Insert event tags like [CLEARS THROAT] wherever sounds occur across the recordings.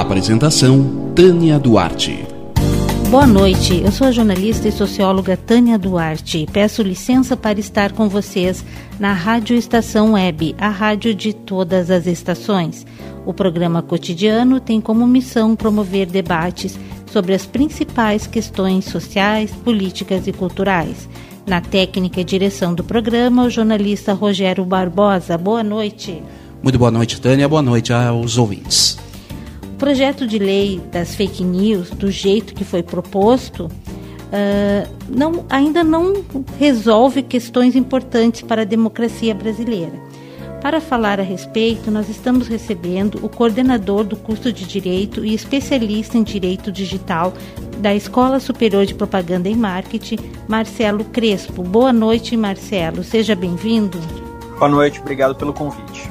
Apresentação Tânia Duarte. Boa noite, eu sou a jornalista e socióloga Tânia Duarte. Peço licença para estar com vocês na Rádio Estação Web, a rádio de todas as estações. O programa cotidiano tem como missão promover debates sobre as principais questões sociais, políticas e culturais. Na técnica e direção do programa, o jornalista Rogério Barbosa. Boa noite. Muito boa noite, Tânia. Boa noite aos ouvintes projeto de lei das fake news, do jeito que foi proposto, uh, não, ainda não resolve questões importantes para a democracia brasileira. Para falar a respeito, nós estamos recebendo o coordenador do curso de Direito e especialista em Direito Digital da Escola Superior de Propaganda e Marketing, Marcelo Crespo. Boa noite, Marcelo. Seja bem-vindo. Boa noite, obrigado pelo convite.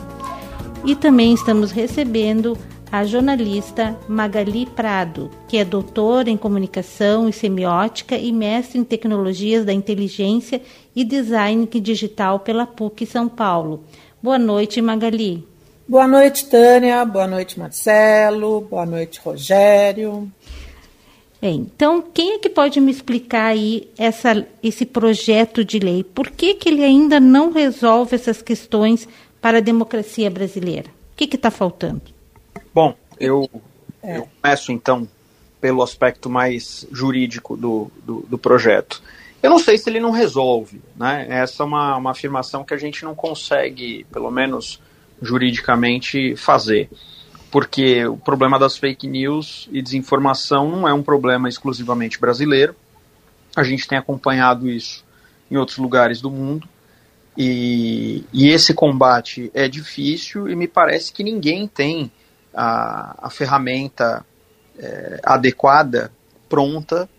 E também estamos recebendo a jornalista Magali Prado, que é doutora em comunicação e semiótica e mestre em tecnologias da inteligência e design digital pela PUC São Paulo. Boa noite, Magali. Boa noite, Tânia. Boa noite, Marcelo. Boa noite, Rogério. Bem, então, quem é que pode me explicar aí essa, esse projeto de lei? Por que, que ele ainda não resolve essas questões para a democracia brasileira? O que está faltando? Bom, eu, é. eu começo então pelo aspecto mais jurídico do, do, do, projeto. Eu não sei se ele não resolve, né? Essa é uma, uma afirmação que a gente não consegue, pelo menos juridicamente, fazer. Porque o problema das fake news e desinformação não é um problema exclusivamente brasileiro. A gente tem acompanhado isso em outros lugares do mundo. E, e esse combate é difícil e me parece que ninguém tem a, a ferramenta é, adequada, pronta,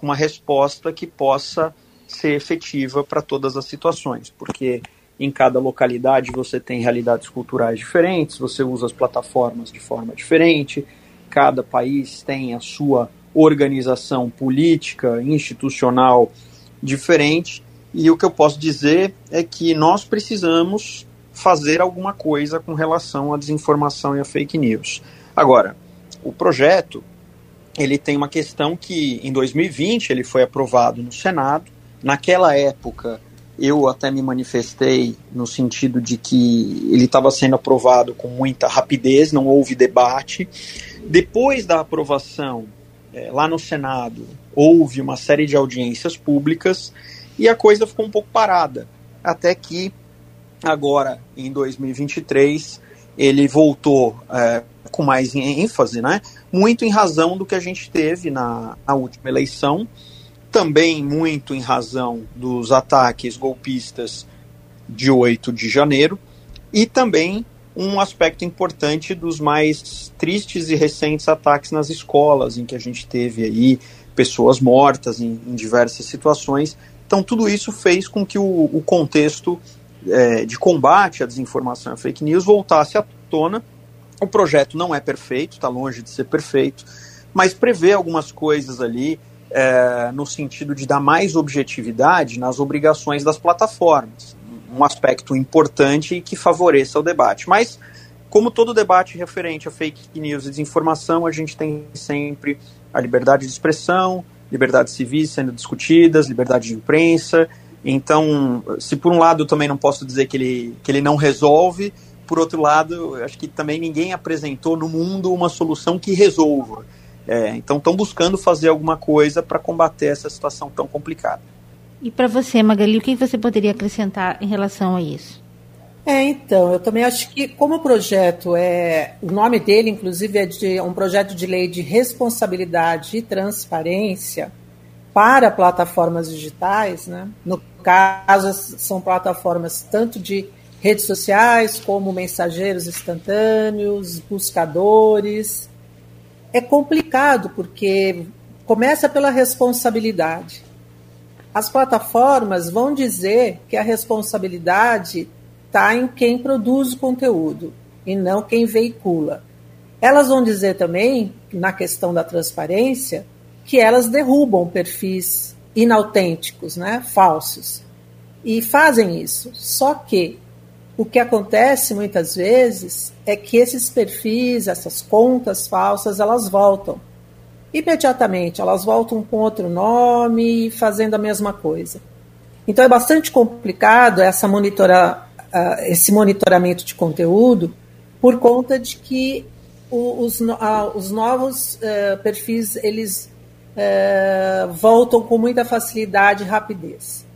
uma resposta que possa ser efetiva para todas as situações, porque em cada localidade você tem realidades culturais diferentes, você usa as plataformas de forma diferente, cada país tem a sua organização política, institucional diferente, e o que eu posso dizer é que nós precisamos fazer alguma coisa com relação à desinformação e à fake news. Agora, o projeto ele tem uma questão que em 2020 ele foi aprovado no Senado. Naquela época eu até me manifestei no sentido de que ele estava sendo aprovado com muita rapidez, não houve debate. Depois da aprovação é, lá no Senado, houve uma série de audiências públicas e a coisa ficou um pouco parada, até que Agora, em 2023, ele voltou é, com mais ênfase, né? Muito em razão do que a gente teve na, na última eleição, também muito em razão dos ataques golpistas de 8 de janeiro, e também um aspecto importante dos mais tristes e recentes ataques nas escolas, em que a gente teve aí pessoas mortas em, em diversas situações. Então, tudo isso fez com que o, o contexto é, de combate à desinformação e à fake news voltasse à tona. O projeto não é perfeito, está longe de ser perfeito, mas prevê algumas coisas ali é, no sentido de dar mais objetividade nas obrigações das plataformas. Um aspecto importante que favoreça o debate. Mas, como todo debate referente a fake news e desinformação, a gente tem sempre a liberdade de expressão, liberdades civis sendo discutidas, liberdade de imprensa, então, se por um lado eu também não posso dizer que ele, que ele não resolve, por outro lado, acho que também ninguém apresentou no mundo uma solução que resolva. É, então, estão buscando fazer alguma coisa para combater essa situação tão complicada. E para você, Magali, o que você poderia acrescentar em relação a isso? É, então, eu também acho que como o projeto é, o nome dele inclusive é de um projeto de lei de responsabilidade e transparência, para plataformas digitais, né? no caso, são plataformas tanto de redes sociais, como mensageiros instantâneos, buscadores. É complicado porque começa pela responsabilidade. As plataformas vão dizer que a responsabilidade está em quem produz o conteúdo e não quem veicula. Elas vão dizer também, na questão da transparência, que elas derrubam perfis inautênticos, né, falsos. E fazem isso. Só que o que acontece muitas vezes é que esses perfis, essas contas falsas, elas voltam. Imediatamente, elas voltam com outro nome, fazendo a mesma coisa. Então é bastante complicado essa monitora, uh, esse monitoramento de conteúdo, por conta de que os, uh, os novos uh, perfis eles voltam com muita facilidade e rapidez.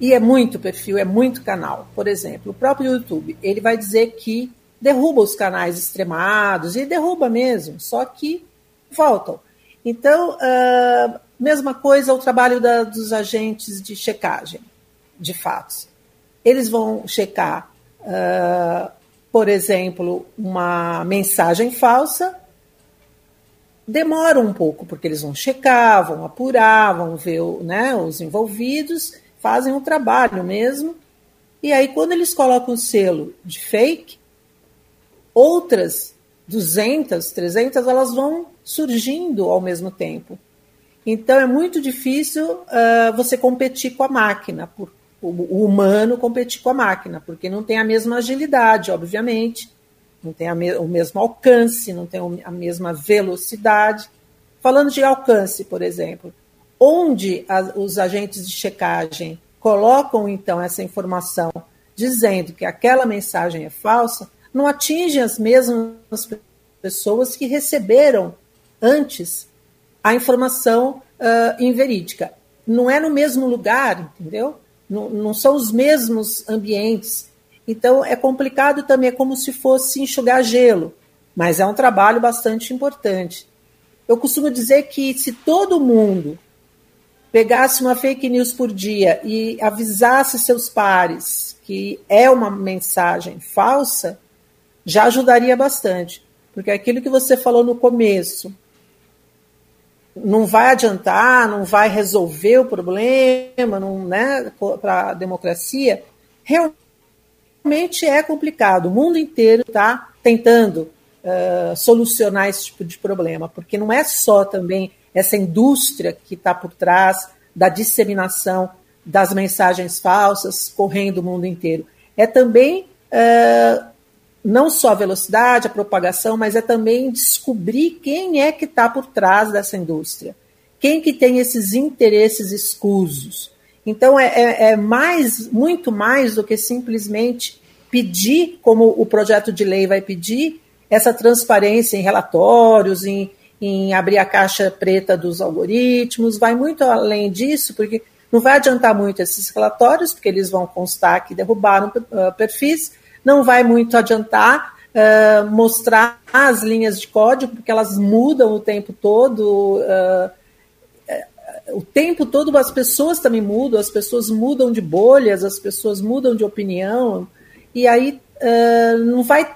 E é muito perfil, é muito canal. Por exemplo, o próprio YouTube, ele vai dizer que derruba os canais extremados, e derruba mesmo, só que voltam. Então, uh, mesma coisa o trabalho da, dos agentes de checagem de fatos. Eles vão checar, uh, por exemplo, uma mensagem falsa. Demora um pouco, porque eles vão checar, vão apurar, vão ver né, os envolvidos, fazem um trabalho mesmo. E aí, quando eles colocam o selo de fake, outras 200, 300, elas vão surgindo ao mesmo tempo. Então é muito difícil uh, você competir com a máquina, por, o, o, humano competir com a máquina, porque não tem a mesma agilidade, obviamente, não tem me, o mesmo alcance, não tem a mesma velocidade. Falando de alcance, por exemplo, onde a, os agentes de checagem colocam então essa informação dizendo que aquela mensagem é falsa, não atinge as mesmas pessoas que receberam antes a informação uh, inverídica. Não é no mesmo lugar, entendeu? Não, não, são os mesmos ambientes. Então é complicado também, é como se fosse enxugar gelo, mas é um trabalho bastante importante. Eu costumo dizer que se todo mundo pegasse uma fake news por dia e avisasse seus pares que é uma mensagem falsa, já ajudaria bastante. Porque aquilo que você falou no começo não vai adiantar, não vai resolver o problema não, né, para a democracia, realmente é complicado. O mundo inteiro está tentando uh, solucionar esse tipo de problema, porque não é só também essa indústria que está por trás da disseminação das mensagens falsas correndo o mundo inteiro. É também uh, não só a velocidade, a propagação, mas é também descobrir quem é que está por trás dessa indústria, quem que tem esses interesses escusos. Então é, é, é, mais, muito mais do que simplesmente pedir, como o projeto de lei vai pedir, essa transparência em relatórios, em, em abrir a caixa preta dos algoritmos, vai muito além disso, porque não vai adiantar muito esses relatórios, porque eles vão constar que derrubaram uh, perfis, não vai muito adiantar uh, mostrar as linhas de código, porque elas mudam o tempo todo. Uh, o tempo todo as pessoas também mudam, as pessoas mudam de bolhas, as pessoas mudam de opinião, e aí uh, não vai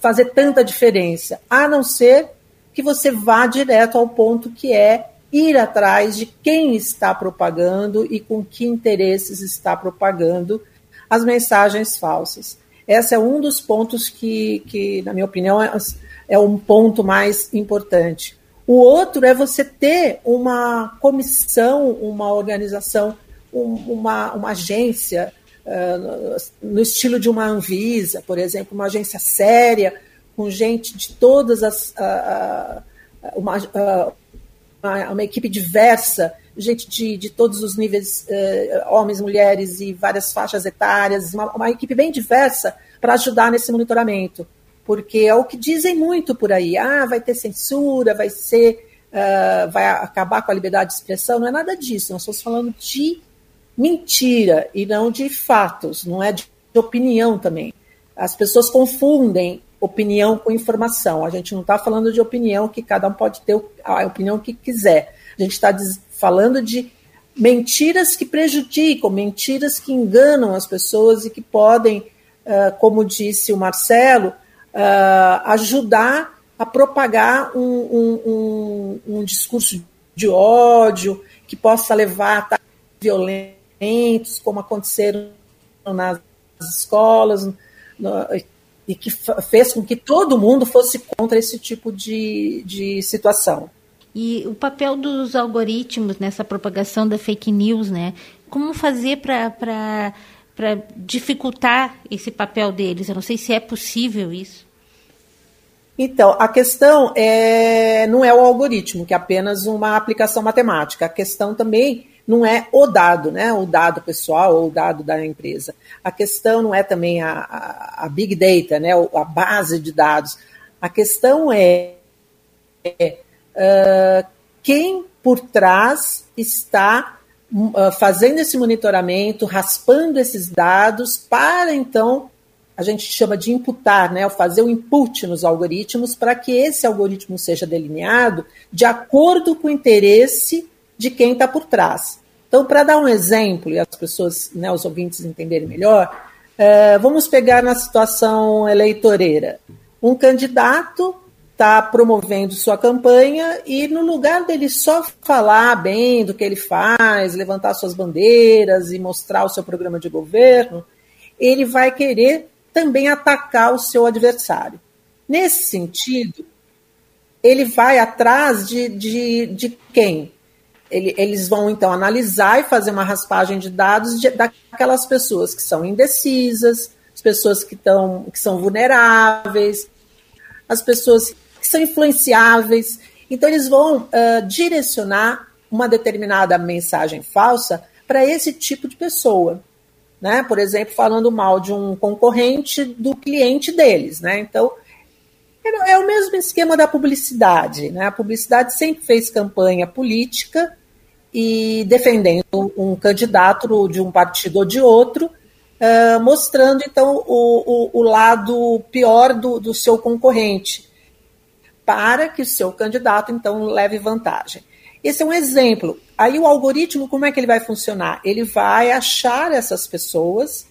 fazer tanta diferença, a não ser que você vá direto ao ponto que é ir atrás de quem está propagando e com que interesses está propagando as mensagens falsas. Esse é um dos pontos que, que na minha opinião, é, é um ponto mais importante. O outro é você ter uma comissão, uma organização, um, uma, uma agência, uh, no estilo de uma Anvisa, por exemplo, uma agência séria, com gente de todas as. Uh, uh, uma, uma, uma, equipe diversa, gente de, de todos os níveis, eh, homens, mulheres e várias faixas etárias, uma, uma equipe bem diversa para ajudar nesse monitoramento. Porque é o que dizem muito por aí, ah, vai ter censura, vai ser, uh, vai acabar com a liberdade de expressão, não é nada disso, nós estamos falando de mentira e não de fatos, não é de opinião também. As pessoas confundem opinião com informação. A gente não está falando de opinião que cada um pode ter a opinião que quiser. A gente está falando de mentiras que prejudicam, mentiras que enganam as pessoas e que podem uh, como disse o Marcelo, uh, ajudar a propagar um, um, um, um, discurso de ódio que possa levar a violentos, como aconteceram nas escolas, no, e que fez com que todo mundo fosse contra esse tipo de, de situação. E o papel dos algoritmos nessa propagação da fake news, né? Como fazer para dificultar esse papel deles? Eu não sei se é possível isso. Então, a questão é, não é o algoritmo, que é apenas uma aplicação matemática. A questão também não é o dado, né? O dado pessoal ou o dado da empresa. A questão não é também a, a, a big data, né? A base de dados. A questão é, é uh, quem por trás está fazendo esse monitoramento, raspando esses dados para então a gente chama de imputar, né, fazer o input nos algoritmos para que esse algoritmo seja delineado de acordo com o interesse de quem está por trás. Então, para dar um exemplo e as pessoas, né, os ouvintes entenderem melhor, é, vamos pegar na situação eleitoreira. Um candidato está promovendo sua campanha e no lugar dele só falar bem do que ele faz, levantar suas bandeiras e mostrar o seu programa de governo, ele vai querer também atacar o seu adversário. Nesse sentido, ele vai atrás de, de, de quem? Ele, eles vão então analisar e fazer uma raspagem de dados de, daquelas pessoas que são indecisas, as pessoas que, tão, que são vulneráveis, as pessoas que são influenciáveis. Então, eles vão uh, direcionar uma determinada mensagem falsa para esse tipo de pessoa né? Por exemplo, falando mal de um concorrente do cliente deles, né? Então, é o mesmo esquema da publicidade, né? A publicidade sempre fez campanha política e defendendo um candidato de um partido ou de outro, uh, mostrando então o, o, o lado pior do, do seu concorrente, para que o seu candidato então leve vantagem. Esse é um exemplo. Aí o algoritmo, como é que ele vai funcionar? Ele vai achar essas pessoas,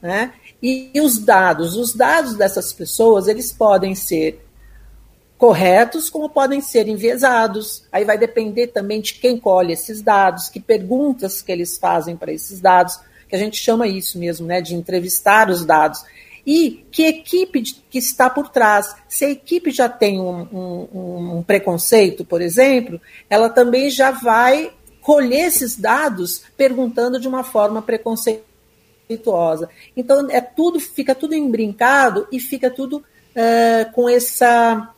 né? E, os dados, os dados dessas pessoas, eles podem ser corretos, como podem ser enviesados. Aí vai depender também de quem colhe esses dados, que perguntas que eles fazem para esses dados, que a gente chama isso mesmo, né, de entrevistar os dados e que equipe que está por trás. Se a equipe já tem um, um, um preconceito, por exemplo, ela também já vai colher esses dados perguntando de uma forma preconceituosa. Então é tudo, fica tudo embrincado e fica tudo uh, com essa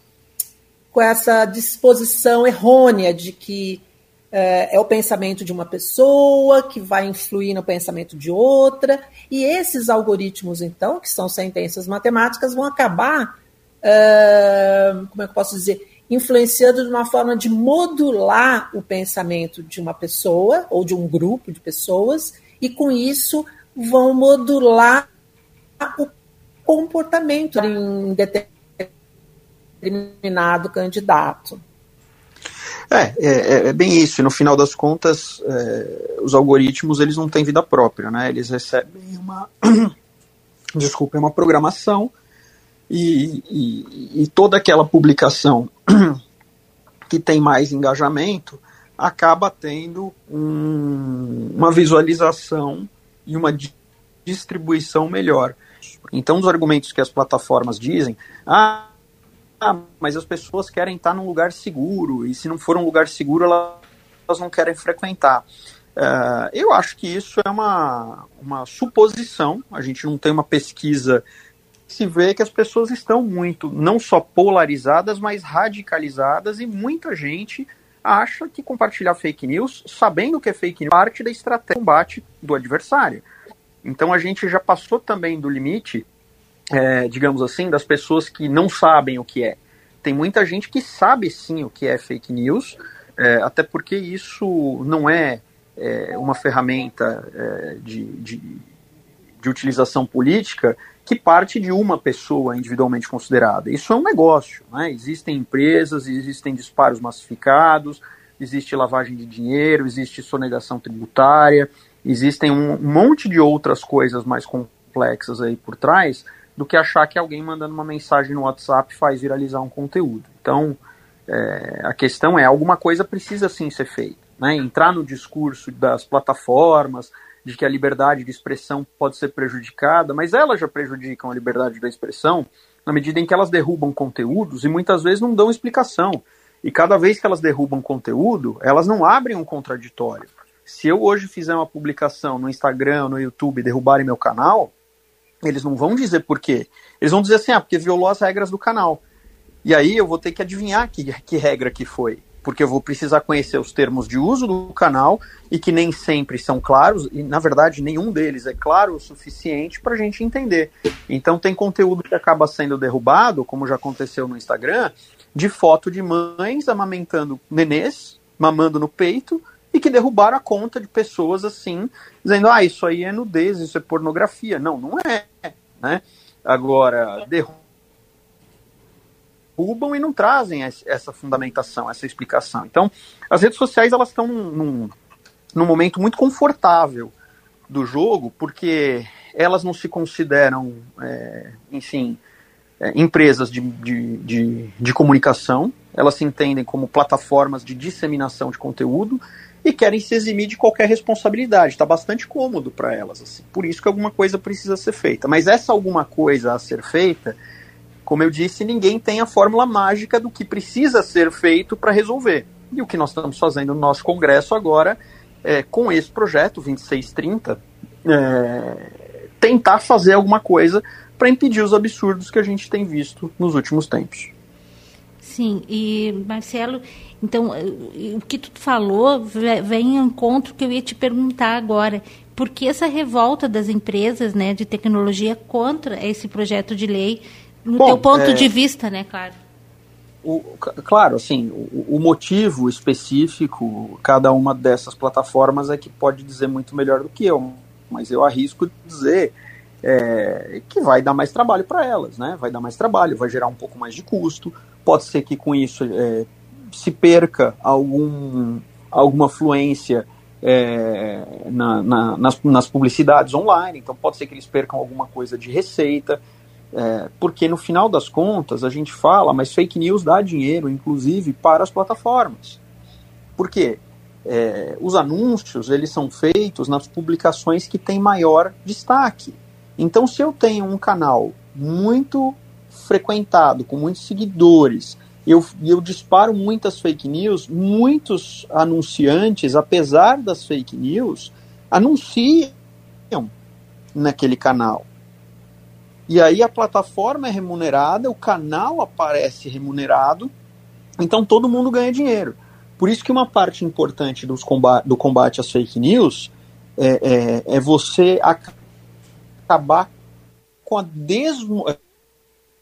com essa disposição errônea de que é, é o pensamento de uma pessoa que vai influir no pensamento de outra, e esses algoritmos, então, que são sentenças matemáticas, vão acabar, é, como é que eu posso dizer, influenciando de uma forma de modular o pensamento de uma pessoa ou de um grupo de pessoas, e com isso vão modular o comportamento em determinado candidato. É, é, é, bem isso. E no final das contas, é, os algoritmos eles não têm vida própria, né? Eles recebem uma, [CLEARS THROAT] desculpa, uma programação e, e, e toda aquela publicação [CLEARS THROAT] que tem mais engajamento acaba tendo um, uma visualização e uma distribuição melhor. Então, os argumentos que as plataformas dizem, ah, ah, mas as pessoas querem estar num lugar seguro, e se não for um lugar seguro, elas não querem frequentar. Uh, eu acho que isso é uma, uma suposição, a gente não tem uma pesquisa se vê que as pessoas estão muito, não só polarizadas, mas radicalizadas, e muita gente acha que compartilhar fake news, sabendo que é fake news, parte da estratégia de combate do adversário. Então a gente já passou também do limite é, digamos assim, das pessoas que não sabem o que é. Tem muita gente que sabe sim o que é fake news, é, até porque isso não é, é uma ferramenta é, de, de, de utilização política que parte de uma pessoa individualmente considerada. Isso é um negócio. Né? Existem empresas, existem disparos massificados, existe lavagem de dinheiro, existe sonegação tributária, existem um monte de outras coisas mais complexas complexas aí por trás do que achar que alguém mandando uma mensagem no WhatsApp faz viralizar um conteúdo. Então, é, a questão é, alguma coisa precisa sim ser feita. Né? Entrar no discurso das plataformas, de que a liberdade de expressão pode ser prejudicada, mas elas já prejudicam a liberdade da expressão na medida em que elas derrubam conteúdos e muitas vezes não dão explicação. E cada vez que elas derrubam conteúdo, elas não abrem um contraditório. Se eu hoje fizer uma publicação no Instagram, no YouTube, derrubarem meu canal, eles não vão dizer por quê. Eles vão dizer assim, ah, porque violou as regras do canal. E aí eu vou ter que adivinhar que, que regra que foi. Porque eu vou precisar conhecer os termos de uso do canal e que nem sempre são claros, e na verdade nenhum deles é claro o suficiente para a gente entender. Então tem conteúdo que acaba sendo derrubado, como já aconteceu no Instagram, de foto de mães amamentando nenês, mamando no peito, e que derrubaram a conta de pessoas assim, dizendo, ah, isso aí é nudez, isso é pornografia. Não, não é. Né? Agora, derrubam e não trazem essa fundamentação, essa explicação. Então, as redes sociais elas estão num, num momento muito confortável do jogo, porque elas não se consideram, é, enfim, é, empresas de, de, de, de comunicação, elas se entendem como plataformas de disseminação de conteúdo e querem se eximir de qualquer responsabilidade. Está bastante cômodo para elas. Assim. Por isso que alguma coisa precisa ser feita. Mas essa alguma coisa a ser feita, como eu disse, ninguém tem a fórmula mágica do que precisa ser feito para resolver. E o que nós estamos fazendo no nosso Congresso agora, é, com esse projeto 2630, é, tentar fazer alguma coisa para impedir os absurdos que a gente tem visto nos últimos tempos. Sim, e Marcelo, então o que tu falou vem ao encontro que eu ia te perguntar agora. Por que essa revolta das empresas né, de tecnologia contra esse projeto de lei, no Bom, teu ponto é... de vista, né, claro? O, claro, assim, o, o, motivo específico, cada uma dessas plataformas é que pode dizer muito melhor do que eu, mas eu arrisco dizer é, que vai dar mais trabalho para elas, né? Vai dar mais trabalho, vai gerar um pouco mais de custo. Pode ser que com isso é, se perca algum, alguma fluência é, na, na, nas, nas, publicidades online, então pode ser que eles percam alguma coisa de receita, é, porque no final das contas a gente fala, mas fake news dá dinheiro, inclusive, para as plataformas. Por quê? É, os anúncios eles são feitos nas publicações que têm maior destaque. Então, se eu tenho um canal muito frequentado, com muitos seguidores, eu, eu disparo muitas fake news, muitos anunciantes, apesar das fake news, anunciam naquele canal. E aí a plataforma é remunerada, o canal aparece remunerado, então todo mundo ganha dinheiro. Por isso que uma parte importante dos combate, do combate às fake news é, é, é você acabar com a desmo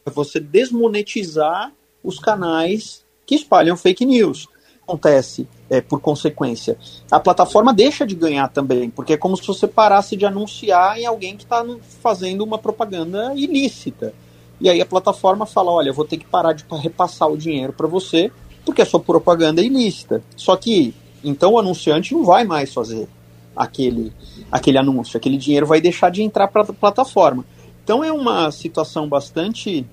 você desmonetizar os canais que espalham fake news. Acontece, é, por consequência, a plataforma deixa de ganhar também, porque é como se você parasse de anunciar em alguém que está fazendo uma propaganda ilícita. E aí a plataforma fala: olha, vou ter que parar de repassar o dinheiro para você, porque a sua propaganda é ilícita. Só que então o anunciante não vai mais fazer aquele, aquele anúncio, aquele dinheiro vai deixar de entrar para a plataforma. Então é uma situação bastante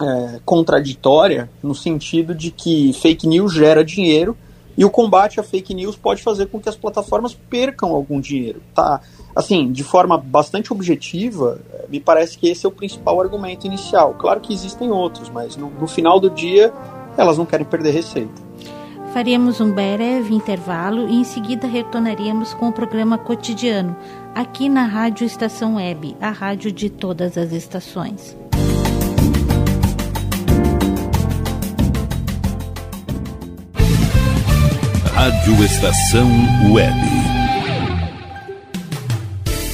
é, contraditória no sentido de que fake news gera dinheiro e o combate a fake news pode fazer com que as plataformas percam algum dinheiro. Tá? Assim, de forma bastante objetiva, me parece que esse é o principal argumento inicial. Claro que existem outros, mas no, no final do dia elas não querem perder receita. Faríamos um breve intervalo e em seguida retornaríamos com o programa cotidiano, aqui na Rádio Estação Web, a rádio de todas as estações. Rádio Estação Web.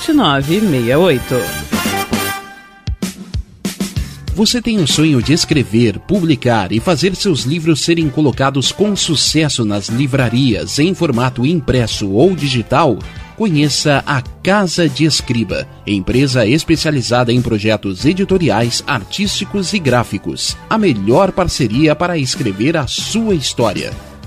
7968. Você tem o sonho de escrever, publicar e fazer seus livros serem colocados com sucesso nas livrarias em formato impresso ou digital? Conheça a Casa de Escriba, empresa especializada em projetos editoriais, artísticos e gráficos. A melhor parceria para escrever a sua história.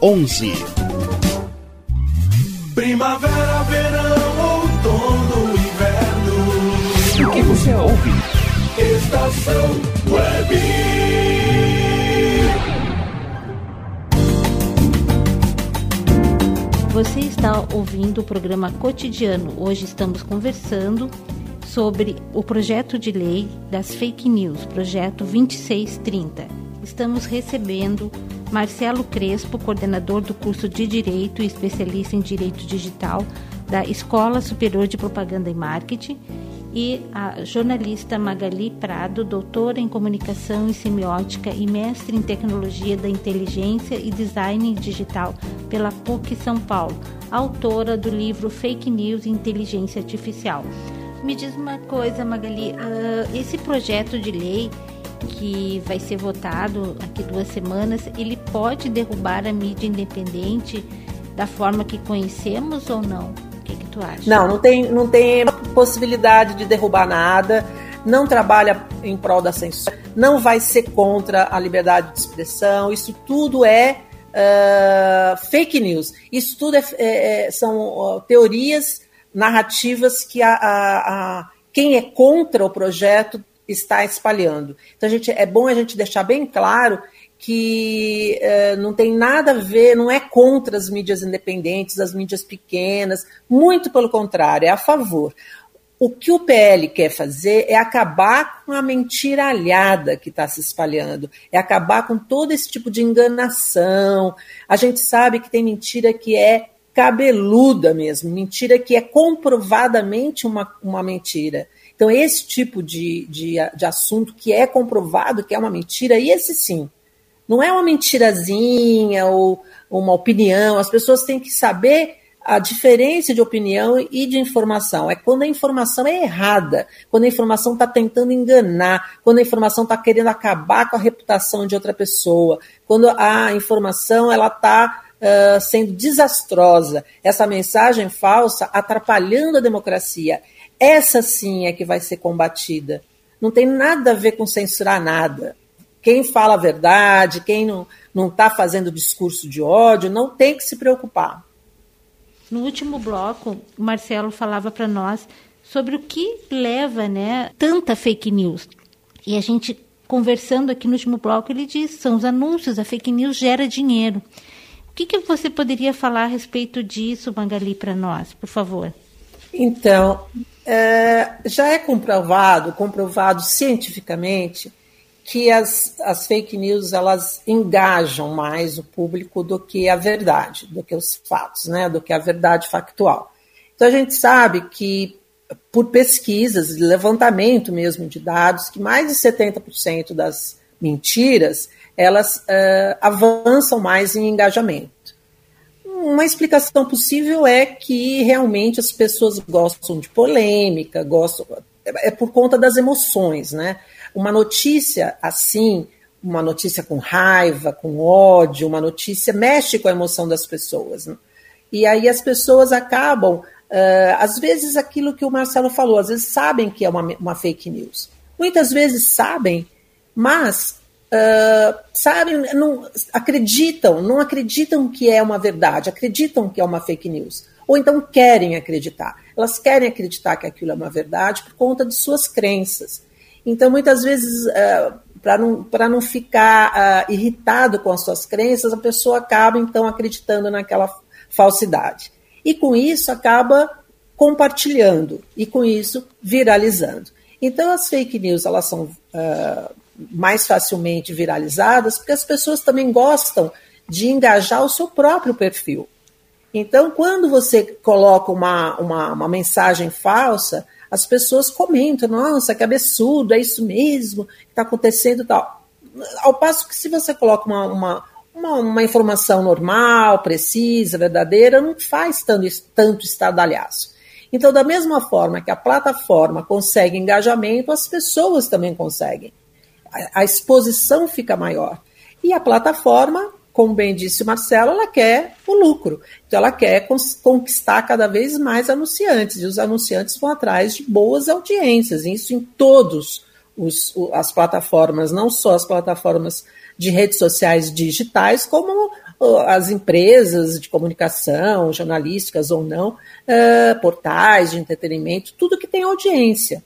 onze. Primavera, verão, outono, inverno. O que você ouve? Estação Web. Você está ouvindo o programa cotidiano. Hoje estamos conversando sobre o projeto de lei das fake news, projeto 2630. Estamos recebendo Marcelo Crespo, coordenador do curso de Direito e especialista em Direito Digital da Escola Superior de Propaganda e Marketing, e a jornalista Magali Prado, doutora em Comunicação e Semiótica e mestre em Tecnologia da Inteligência e Design Digital pela PUC São Paulo, autora do livro Fake News e Inteligência Artificial. Me diz uma coisa, Magali, uh, esse projeto de lei que vai ser votado aqui duas semanas, ele pode derrubar a mídia independente da forma que conhecemos ou não? O que, que tu acha? Não, não tem, não tem possibilidade de derrubar nada. Não trabalha em prol da censura, não vai ser contra a liberdade de expressão. Isso tudo é uh, fake news. Isso tudo é, é, é são teorias narrativas que a, a, a, quem é contra o projeto está espalhando. Então, gente, é bom a gente deixar bem claro que é, não tem nada a ver, não é contra as mídias independentes, as mídias pequenas, muito pelo contrário, é a favor. O que o PL quer fazer é acabar com a mentiralhada que está se espalhando, é acabar com todo esse tipo de enganação. A gente sabe que tem mentira que é cabeluda mesmo, mentira que é comprovadamente uma, uma mentira. Então, esse tipo de, de, de assunto que é comprovado que é uma mentira, e esse sim, não é uma mentirazinha ou uma opinião, as pessoas têm que saber a diferença de opinião e de informação. É quando a informação é errada, quando a informação está tentando enganar, quando a informação está querendo acabar com a reputação de outra pessoa, quando a informação ela está uh, sendo desastrosa, essa mensagem falsa atrapalhando a democracia Essa sim é que vai ser combatida. Não tem nada a ver com censurar nada. Quem fala a verdade, quem não está fazendo discurso de ódio, não tem que se preocupar. No último bloco, o Marcelo falava para nós sobre o que leva né, tanta fake news. E a gente, conversando aqui no último bloco, ele diz: são os anúncios, a fake news gera dinheiro. O que, que você poderia falar a respeito disso, Mangali, para nós, por favor? Então, é, já é comprovado, comprovado cientificamente, que as, as fake news elas engajam mais o público do que a verdade, do que os fatos, né, do que a verdade factual. Então a gente sabe que por pesquisas, levantamento mesmo de dados, que mais de 70% das mentiras elas uh, avançam mais em engajamento. Uma explicação possível é que realmente as pessoas gostam de polêmica, gostam é por conta das emoções, né? Uma notícia assim, uma notícia com raiva, com ódio, uma notícia mexe com a emoção das pessoas. Né? E aí as pessoas acabam, uh, às vezes aquilo que o Marcelo falou, às vezes sabem que é uma, uma fake news. Muitas vezes sabem, mas uh, sabem, não acreditam, não acreditam que é uma verdade, acreditam que é uma fake news. Ou então querem acreditar. Elas querem acreditar que aquilo é uma verdade por conta de suas crenças. Então, muitas vezes, uh, para não, não ficar uh, irritado com as suas crenças, a pessoa acaba, então, acreditando naquela falsidade. E com isso, acaba compartilhando e, com isso, viralizando. Então, as fake news, elas são uh, mais facilmente viralizadas, porque as pessoas também gostam de engajar o seu próprio perfil. Então, quando você coloca uma, uma, uma mensagem falsa, as pessoas comentam, nossa, que absurdo, é isso mesmo que está acontecendo tal. Ao passo que se você coloca uma, uma, uma, uma, informação normal, precisa, verdadeira, não faz tanto, tanto estardalhaço. Então, da mesma forma que a plataforma consegue engajamento, as pessoas também conseguem a exposição fica maior. E a plataforma, como bem disse o Marcelo, ela quer o lucro. Então, ela quer conquistar cada vez mais anunciantes. E os anunciantes vão atrás de boas audiências. Isso em todos os, as plataformas, não só as plataformas de redes sociais digitais, como as empresas de comunicação, jornalísticas ou não, uh, portais de entretenimento, tudo que tem audiência.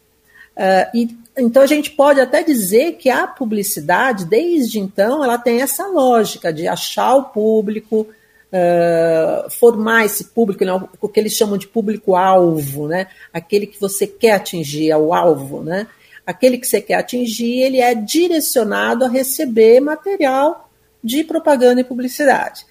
Uh, e, então a gente pode até dizer que a publicidade, desde então, ela tem essa lógica de achar o público, uh, formar esse público, né, o que eles chamam de público-alvo, né? aquele que você quer atingir, é o alvo. Né? Aquele que você quer atingir, ele é direcionado a receber material de propaganda e publicidade.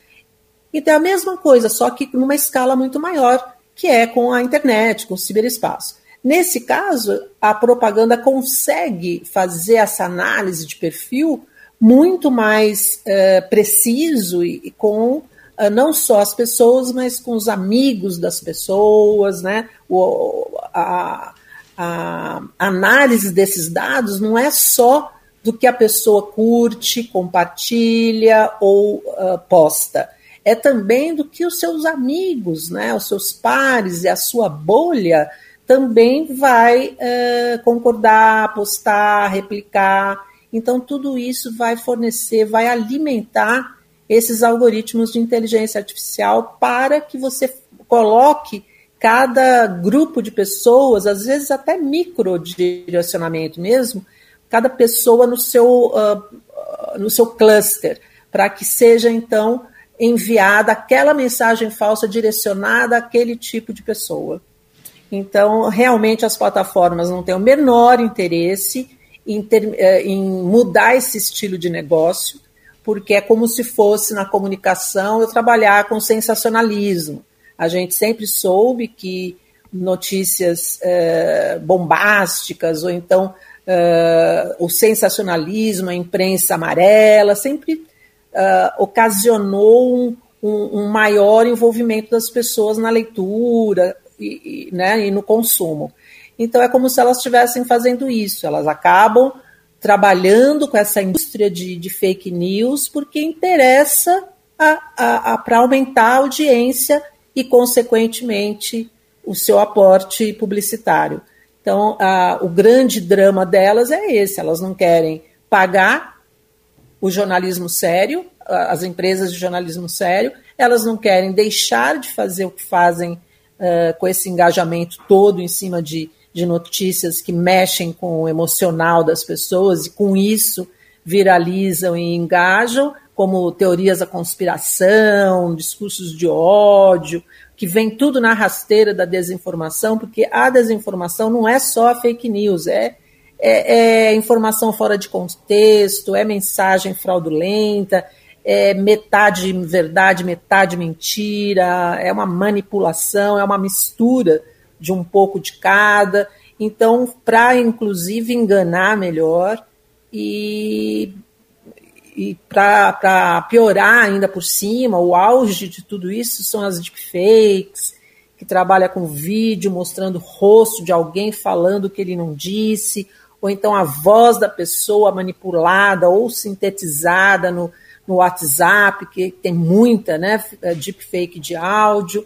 Então é a mesma coisa, só que numa escala muito maior, que é com a internet, com o ciberespaço. Nesse caso, a propaganda consegue fazer essa análise de perfil muito mais uh, preciso e, e com uh, não só as pessoas, mas com os amigos das pessoas, né? O, a, a análise desses dados não é só do que a pessoa curte, compartilha ou uh, posta. É também do que os seus amigos, né, os seus pares e a sua bolha também vai uh, concordar, apostar, replicar. Então, tudo isso vai fornecer, vai alimentar esses algoritmos de inteligência artificial para que você coloque cada grupo de pessoas, às vezes até micro direcionamento mesmo, cada pessoa no seu, uh, no seu cluster, para que seja então enviada aquela mensagem falsa direcionada àquele tipo de pessoa. Então, realmente, as plataformas não têm o menor interesse em, ter, eh, em mudar esse estilo de negócio, porque é como se fosse na comunicação eu trabalhar com sensacionalismo. A gente sempre soube que notícias eh, bombásticas ou então eh, o sensacionalismo, a imprensa amarela, sempre ocasionou um, um, um, maior envolvimento das pessoas na leitura, e, né, e no consumo. Então é como se elas estivessem fazendo isso, elas acabam trabalhando com essa indústria de, de fake news porque interessa para aumentar a audiência e, consequentemente, o seu aporte publicitário. Então, a, o grande drama delas é esse: elas não querem pagar o jornalismo sério, as empresas de jornalismo sério, elas não querem deixar de fazer o que fazem uh, com esse engajamento todo em cima de, de notícias que mexem com o emocional das pessoas e com isso viralizam e engajam, como teorias da conspiração, discursos de ódio, que vem tudo na rasteira da desinformação, porque a desinformação não é só fake news, é, é, é informação fora de contexto, é mensagem fraudulenta, é metade verdade, metade mentira, é uma manipulação, é uma mistura de um pouco de cada. Então, para inclusive enganar melhor, e, e para piorar ainda por cima, o auge de tudo isso são as deepfakes, que trabalha com vídeo mostrando o rosto de alguém falando o que ele não disse, ou então a voz da pessoa manipulada ou sintetizada no, no WhatsApp, que tem muita né, deepfake de áudio.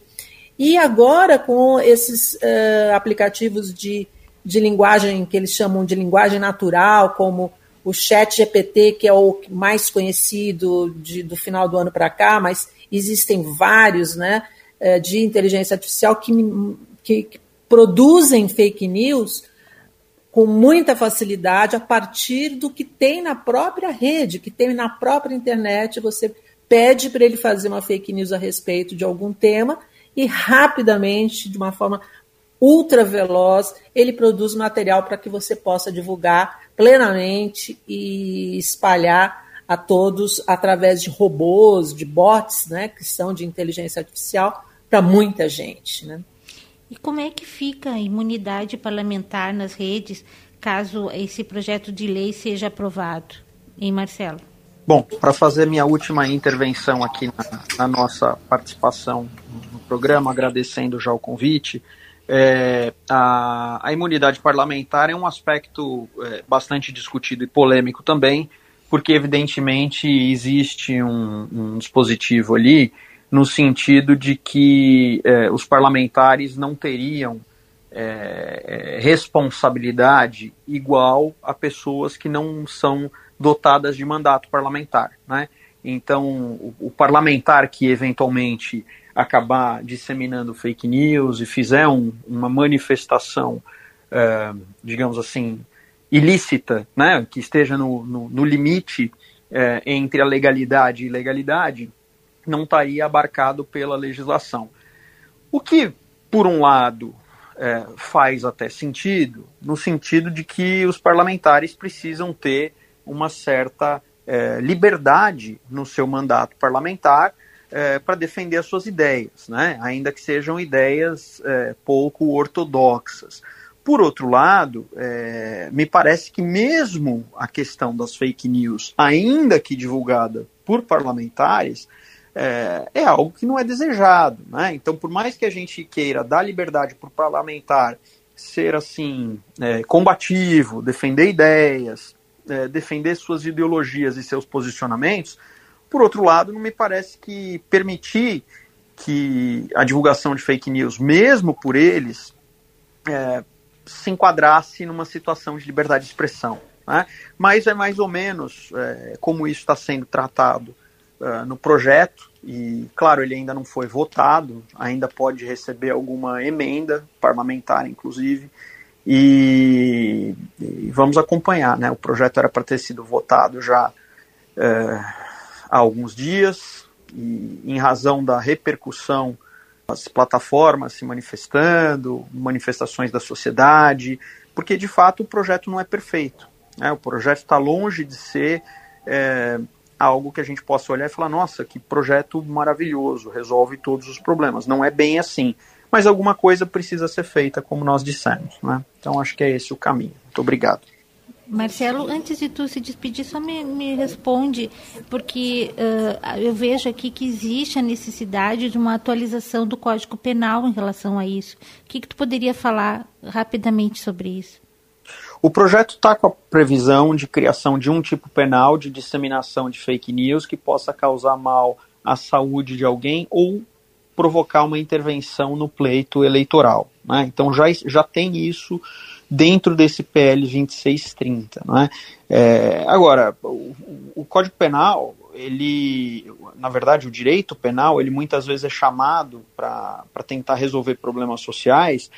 E agora, com esses uh, aplicativos de, de linguagem que eles chamam de linguagem natural, como o Chat GPT, que é o mais conhecido de, do final do ano para cá, mas existem vários né, é, de inteligência artificial que, que, que produzem fake news com muita facilidade a partir do que tem na própria rede, que tem na própria internet. Você pede para ele fazer uma fake news a respeito de algum tema e rapidamente, de uma forma ultra veloz, ele produz material para que você possa divulgar plenamente e espalhar a todos através de robôs, de bots, né, que são de inteligência artificial, para muita gente. Né? E como é que fica a imunidade parlamentar nas redes caso esse projeto de lei seja aprovado? Em Marcelo? Bom, para fazer minha última intervenção aqui na, na nossa participação no programa, agradecendo já o convite, é, a, a, imunidade parlamentar é um aspecto é, bastante discutido e polêmico também, porque evidentemente existe um, um dispositivo ali no sentido de que é, os parlamentares não teriam é, é, responsabilidade igual a pessoas que não são dotadas de mandato parlamentar, né? Então, o, o parlamentar que eventualmente acabar disseminando fake news e fizer um, uma manifestação, digamos assim, ilícita, né, que esteja no, no, no limite entre a legalidade e ilegalidade, não estaria abarcado pela legislação. O que, por um lado, é, faz até sentido, no sentido de que os parlamentares precisam ter uma certa é, liberdade no seu mandato parlamentar é, para defender as suas ideias, né? ainda que sejam ideias é, pouco ortodoxas. Por outro lado, é, me parece que mesmo a questão das fake news, ainda que divulgada por parlamentares, é, é algo que não é desejado. Né? Então, por mais que a gente queira dar liberdade para o parlamentar ser assim é, combativo, defender ideias, é, defender suas ideologias e seus posicionamentos, por outro lado, não me parece que permitir que a divulgação de fake news, mesmo por eles, é, se enquadrasse numa situação de liberdade de expressão. Né? Mas é mais ou menos é, como isso está sendo tratado uh, no projeto, e claro, ele ainda não foi votado, ainda pode receber alguma emenda parlamentar, inclusive, e, e vamos acompanhar. Né? O projeto era para ter sido votado já. Uh, há alguns dias, e em razão da repercussão as plataformas se manifestando, manifestações da sociedade, porque de fato o projeto não é perfeito. Né? O projeto está longe de ser é, algo que a gente possa olhar e falar: nossa, que projeto maravilhoso, resolve todos os problemas. Não é bem assim. Mas alguma coisa precisa ser feita, como nós dissemos. Né? Então acho que é esse o caminho. Muito obrigado. Marcelo, antes de tu se despedir, só me, me responde, porque uh, eu vejo aqui que existe a necessidade de uma atualização do Código Penal em relação a isso. O que, que tu poderia falar rapidamente sobre isso? O projeto está com a previsão de criação de um tipo penal de disseminação de fake news que possa causar mal à saúde de alguém ou provocar uma intervenção no pleito eleitoral. Né? Então já, já tem isso dentro desse PL 2630. Né? É, agora, o, o, Código Penal, ele, na verdade, o direito penal, ele muitas vezes é chamado para tentar resolver problemas sociais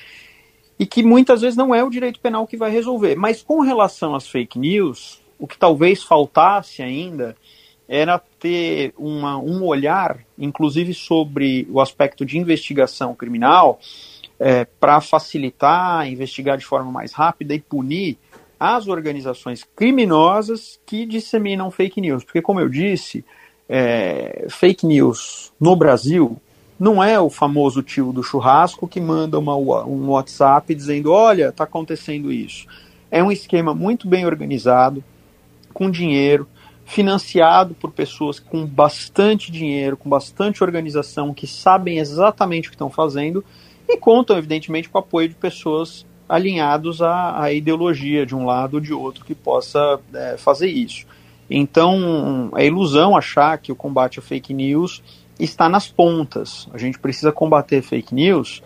e que muitas vezes não é o direito penal que vai resolver. Mas com relação às fake news, o que talvez faltasse ainda era ter uma, um olhar, inclusive sobre o aspecto de investigação criminal, é, para facilitar, investigar de forma mais rápida e punir as organizações criminosas que disseminam fake news. Porque, como eu disse, é, fake news no Brasil não é o famoso tio do churrasco que manda uma, um WhatsApp dizendo: olha, está acontecendo isso. É um esquema muito bem organizado, com dinheiro, financiado por pessoas com bastante dinheiro, com bastante organização, que sabem exatamente o que estão fazendo e contam, evidentemente, com o apoio de pessoas alinhados à, à ideologia de um lado ou de outro que possa é, fazer isso. Então, é ilusão achar que o combate à fake news está nas pontas. A gente precisa combater fake news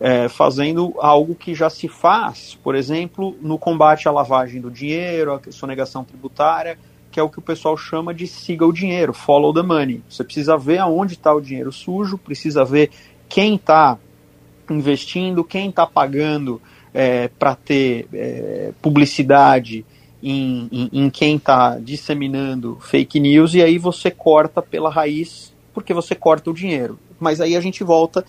é, fazendo algo que já se faz, por exemplo, no combate à lavagem do dinheiro, à sonegação tributária, que é o que o pessoal chama de siga o dinheiro, follow the money. Você precisa ver aonde está o dinheiro sujo, precisa ver quem está investindo, quem está pagando é, para ter é, publicidade em, em, em quem está disseminando fake news, e aí você corta pela raiz, porque você corta o dinheiro. Mas aí a gente volta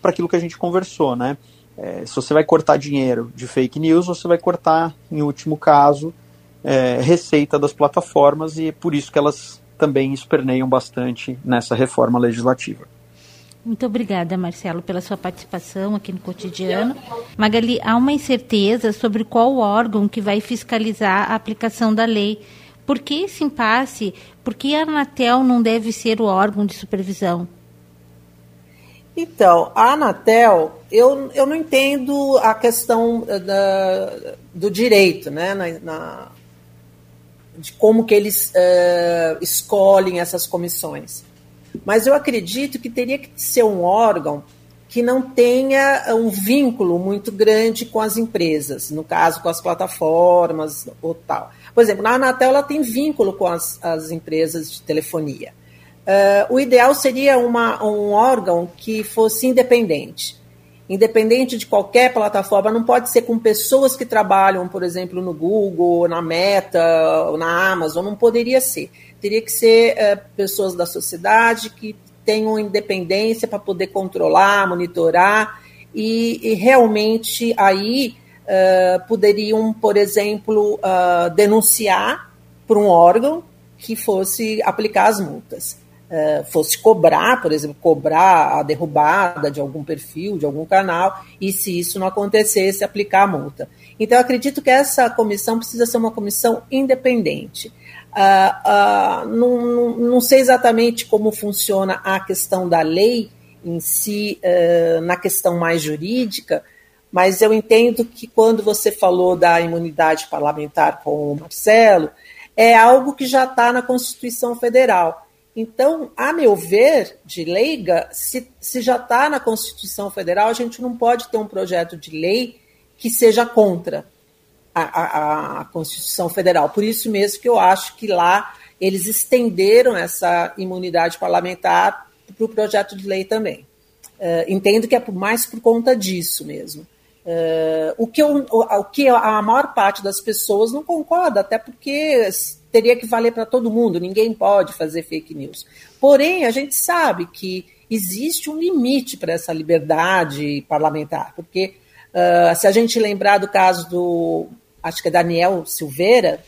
para aquilo que a gente conversou, né? É, se você vai cortar dinheiro de fake news, você vai cortar, em último caso, é, receita das plataformas, e é por isso que elas também esperneiam bastante nessa reforma legislativa. Muito obrigada, Marcelo, pela sua participação aqui no cotidiano. Magali, há uma incerteza sobre qual órgão que vai fiscalizar a aplicação da lei. Por que esse impasse? Por que a Anatel não deve ser o órgão de supervisão? Então, a Anatel, eu, eu não entendo a questão eh, da, do direito, né, na, na, de como que eles uh, escolhem essas comissões. Mas eu acredito que teria que ser um órgão que não tenha um vínculo muito grande com as empresas, no caso com as plataformas ou tal. Por exemplo, na Anatel ela tem vínculo com as, as empresas de telefonia. Uh, o ideal seria uma, um órgão que fosse independente. Independente de qualquer plataforma, não pode ser com pessoas que trabalham, por exemplo, no Google, na Meta, na Amazon, não poderia ser teria que ser é, pessoas da sociedade que tenham independência para poder controlar, monitorar e, e realmente aí uh, poderiam, por exemplo, uh, denunciar para um órgão que fosse aplicar as multas. Uh, fosse cobrar, por exemplo, cobrar a derrubada de algum perfil, de algum canal, e se isso não acontecesse, aplicar a multa. Então, acredito que essa comissão precisa ser uma comissão independente. Uh, uh, não, não, sei exatamente como funciona a questão da lei em si, na questão mais jurídica, mas eu entendo que quando você falou da imunidade parlamentar com o Marcelo, é algo que já está na Constituição Federal. Então, a meu ver, de leiga, se, se já está na Constituição Federal, a gente não pode ter um projeto de lei que seja contra a, a, a Constituição Federal. Por isso mesmo que eu acho que lá eles estenderam essa imunidade parlamentar para o projeto de lei também. Uh, entendo que é mais por conta disso mesmo. Uh, o, que eu, o, que a maior parte das pessoas não concorda, até porque teria que valer para todo mundo, ninguém pode fazer fake news. Porém, a gente sabe que existe um limite para essa liberdade parlamentar, porque uh, se a gente lembrar do caso do acho que é Daniel Silveira,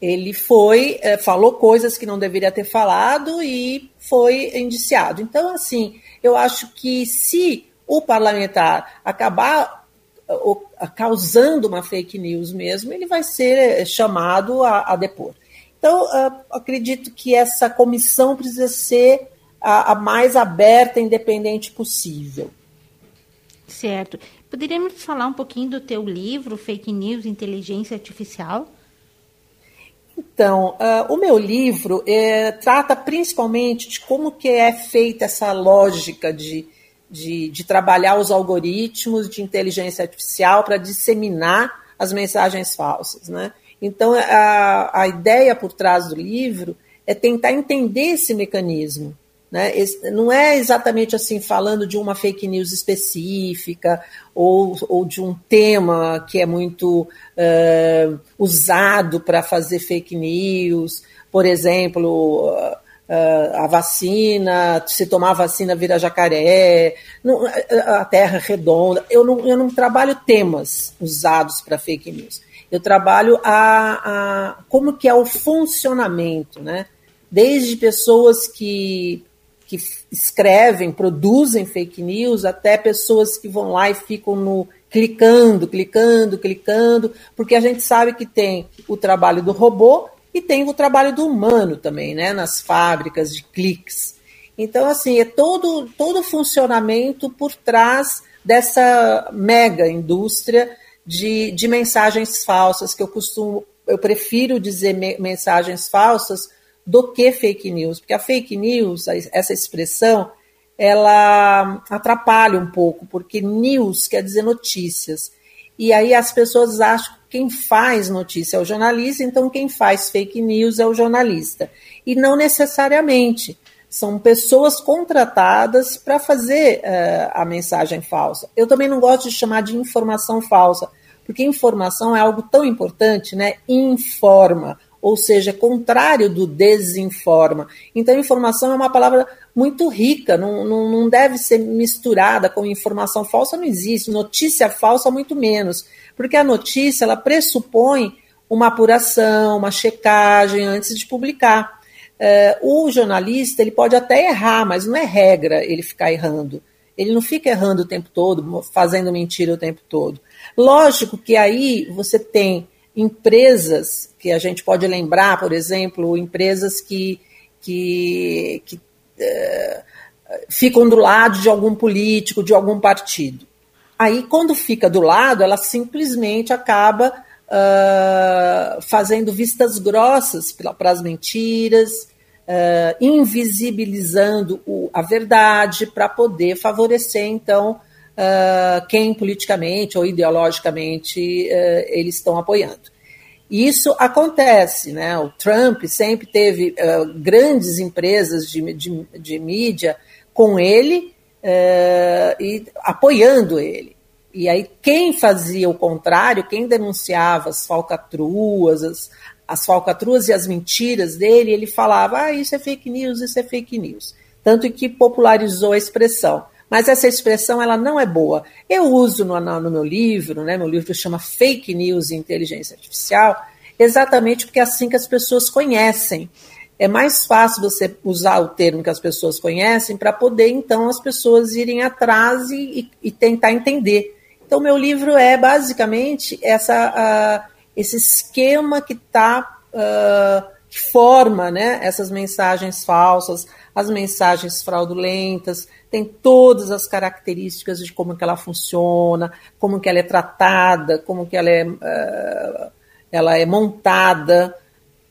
ele foi, é, falou coisas que não deveria ter falado e foi indiciado. Então, assim, eu acho que se o parlamentar acabar causando uma fake news mesmo, ele vai ser chamado a, a depor. Então, uh, acredito que essa comissão precisa ser a, a mais aberta e independente possível. Certo. Poderíamos falar um pouquinho do teu livro, Fake News Inteligência Artificial? Então, uh, o meu livro é, trata principalmente de como que é feita essa lógica de, de, de trabalhar os algoritmos de inteligência artificial para disseminar as mensagens falsas. Né? Então, a, a ideia por trás do livro é tentar entender esse mecanismo. Né? Não é exatamente assim falando de uma fake news específica ou, ou de um tema que é muito uh, usado para fazer fake news. Por exemplo, a vacina, se tomar a vacina vira jacaré, não, a terra redonda. Eu não, eu não trabalho temas usados para fake news. Eu trabalho a, a como que é o funcionamento, né? Desde pessoas que que escrevem, produzem fake news, até pessoas que vão lá e ficam no clicando, clicando, clicando, porque a gente sabe que tem o trabalho do robô e tem o trabalho do humano também, né, nas fábricas de cliques. Então, assim, é todo todo funcionamento por trás dessa mega indústria de, de mensagens falsas que eu costumo, eu prefiro dizer me, mensagens falsas do que fake news, porque a fake news, essa expressão, ela atrapalha um pouco, porque news quer dizer notícias. E aí as pessoas acham quem faz notícia é o jornalista, então quem faz fake news é o jornalista. E não necessariamente. São pessoas contratadas para fazer uh, a mensagem falsa. Eu também não gosto de chamar de informação falsa, porque informação é algo tão importante, né? Informa ou seja, contrário do desinforma. Então, informação é uma palavra muito rica, não, não, não deve ser misturada com informação falsa, não existe. Notícia falsa, muito menos, porque a notícia ela pressupõe uma apuração, uma checagem antes de publicar. É, o jornalista ele pode até errar, mas não é regra ele ficar errando. Ele não fica errando o tempo todo, fazendo mentira o tempo todo. Lógico que aí você tem empresas que a gente pode lembrar, por exemplo, empresas que, que, que uh, ficam do lado de algum político, de algum partido. Aí, quando fica do lado, ela simplesmente acaba uh, fazendo vistas grossas para as mentiras, uh, invisibilizando o, a verdade para poder favorecer, então, uh, quem politicamente ou ideologicamente uh, eles estão apoiando. Isso acontece, né? O Trump sempre teve uh, grandes empresas de, de, de, mídia com ele e apoiando ele. E aí, quem fazia o contrário, quem denunciava as falcatruas, as, as falcatruas e as mentiras dele, ele falava: ah, isso é fake news, isso é fake news. Tanto que popularizou a expressão mas essa expressão ela não é boa. Eu uso no, no meu livro, né, meu livro chama Fake News e Inteligência Artificial, exatamente porque é assim que as pessoas conhecem. É mais fácil você usar o termo que as pessoas conhecem para poder, então, as pessoas irem atrás e, e, e tentar entender. Então, meu livro é basicamente essa, uh, esse esquema que está. Uh, que forma né, essas mensagens falsas, as mensagens fraudulentas, tem todas as características de como que ela funciona, como que ela é tratada, como que ela é, uh, ela é montada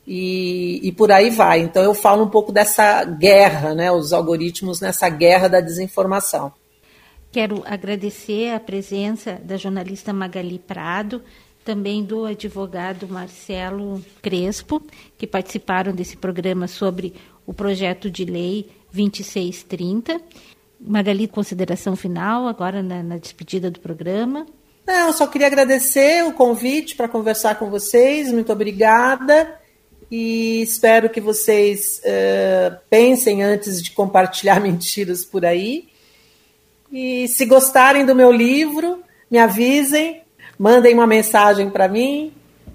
e, e por aí vai. Então eu falo um pouco dessa guerra, né, os algoritmos nessa guerra da desinformação. Quero agradecer a presença da jornalista Magali Prado, também do advogado Marcelo Crespo, que participaram desse programa sobre o projeto de lei 2630. Magali, consideração final agora na, na despedida do programa? Não, só queria agradecer o convite para conversar com vocês. Muito obrigada. E espero que vocês uh, pensem antes de compartilhar [LAUGHS] mentiras por aí. E se gostarem do meu livro, me avisem, mandem uma mensagem para mim.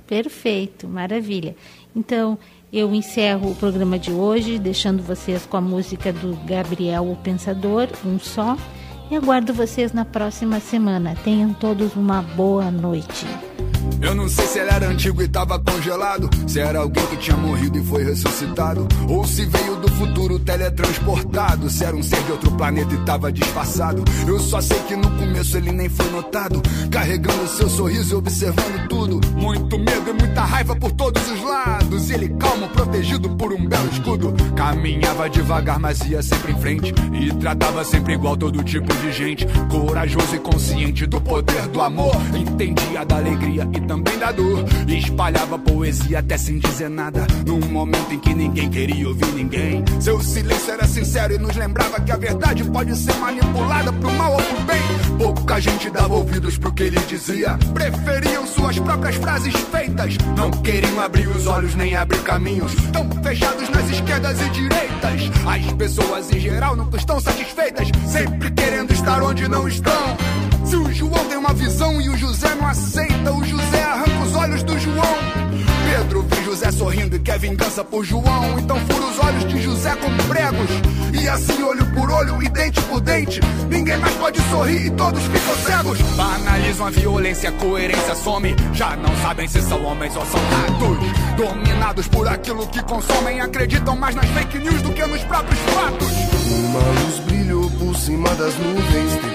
Perfeito, maravilha. Então, eu encerro o programa de hoje, deixando vocês com a música do Gabriel o Pensador, um só, e aguardo vocês na próxima semana. Tenham todos uma boa noite. Eu não sei se ele era antigo e tava congelado, se era alguém que tinha morrido e foi ressuscitado, ou se veio do futuro teletransportado, se era um ser de outro planeta e tava disfarçado. Eu só sei que no começo ele nem foi notado, carregando seu sorriso e observando tudo. Muito medo e muita raiva por todos os lados. E ele calmo, protegido por um belo escudo. Caminhava devagar, mas ia sempre em frente. E tratava sempre igual todo tipo de gente. Corajoso e consciente do poder do amor. Entendia da alegria também da dor. Espalhava poesia até sem dizer nada. Num momento em que ninguém queria ouvir ninguém. Seu silêncio era sincero e nos lembrava que a verdade pode ser manipulada pro mal ou pro bem. Pouca gente dava ouvidos pro que ele dizia. Preferiam suas próprias frases feitas. Não queriam abrir os olhos nem abrir caminhos. Tão fechados nas esquerdas e direitas. As pessoas em geral não estão satisfeitas. Sempre querendo estar onde não estão. Se o João tem uma visão e o José não aceita, o José arranca os olhos do João. Pedro vê José sorrindo e quer vingança por João. Então fura os olhos de José com pregos. E assim, olho por olho e dente por dente. Ninguém mais pode sorrir e todos ficam cegos. Banalizam a violência, a coerência some. Já não sabem se são homens ou são gatos. Dominados por aquilo que consomem, acreditam mais nas fake news do que nos próprios fatos. Uma luz brilhou por cima das nuvens.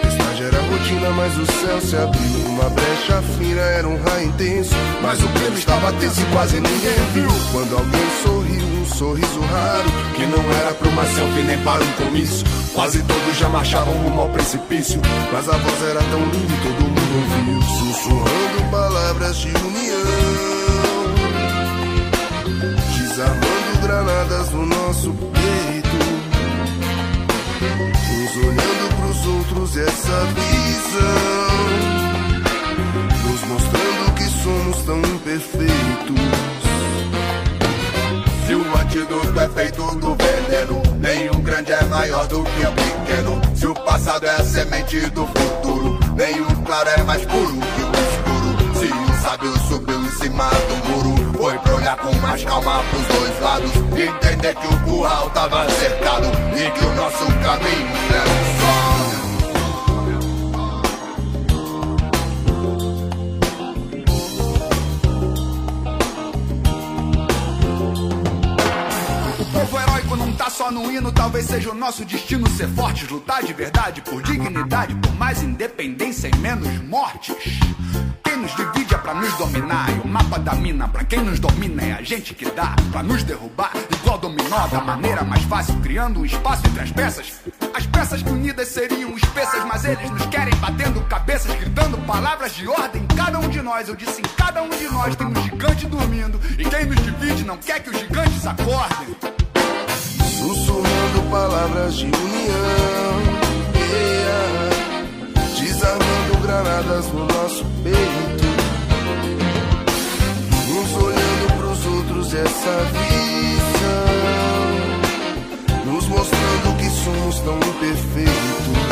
Era rotina, mas o céu se abriu. Uma brecha fina era um raio intenso. Mas o clima estava tenso e quase ninguém viu. Quando alguém sorriu, um sorriso raro. Que não era pra uma selfie nem para um comício. Quase todos já marchavam rumo ao precipício. Mas a voz era tão linda e todo mundo ouviu. Sussurrando palavras de união. Desarmando granadas no nosso peito. Uns olhando pros outros essa visão. Nos mostrando que somos tão imperfeitos. Se o antídoto é feito do veneno, nenhum grande é maior do que o pequeno. Se o passado é a semente do futuro, nenhum claro é mais puro que o escuro. Se o sábio subiu em cima do muro, foi pra olhar com mais calma pros dois lados. Entender que o curral tava cercado e que o nosso caminho era povo heróico não tá só no hino, talvez seja o nosso destino ser fortes, lutar de verdade por dignidade, por mais independência e menos mortes. Quem nos divide é pra nos dominar, e o mapa da mina pra quem nos domina é a gente que dá pra nos derrubar, igual dominó da maneira mais fácil, criando um espaço entre as peças. As peças unidas seriam espessas, mas eles nos querem batendo cabeças, gritando palavras de ordem. Cada um de nós, eu disse, em cada um de nós tem um gigante dormindo, e quem nos divide não quer que os gigantes acordem. Sussurrando palavras de união. Yeah. Granadas no nosso peito. Uns olhando pros outros essa visão. Nos mostrando que somos tão imperfeitos.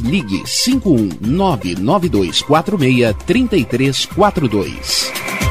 ligue 51992463342.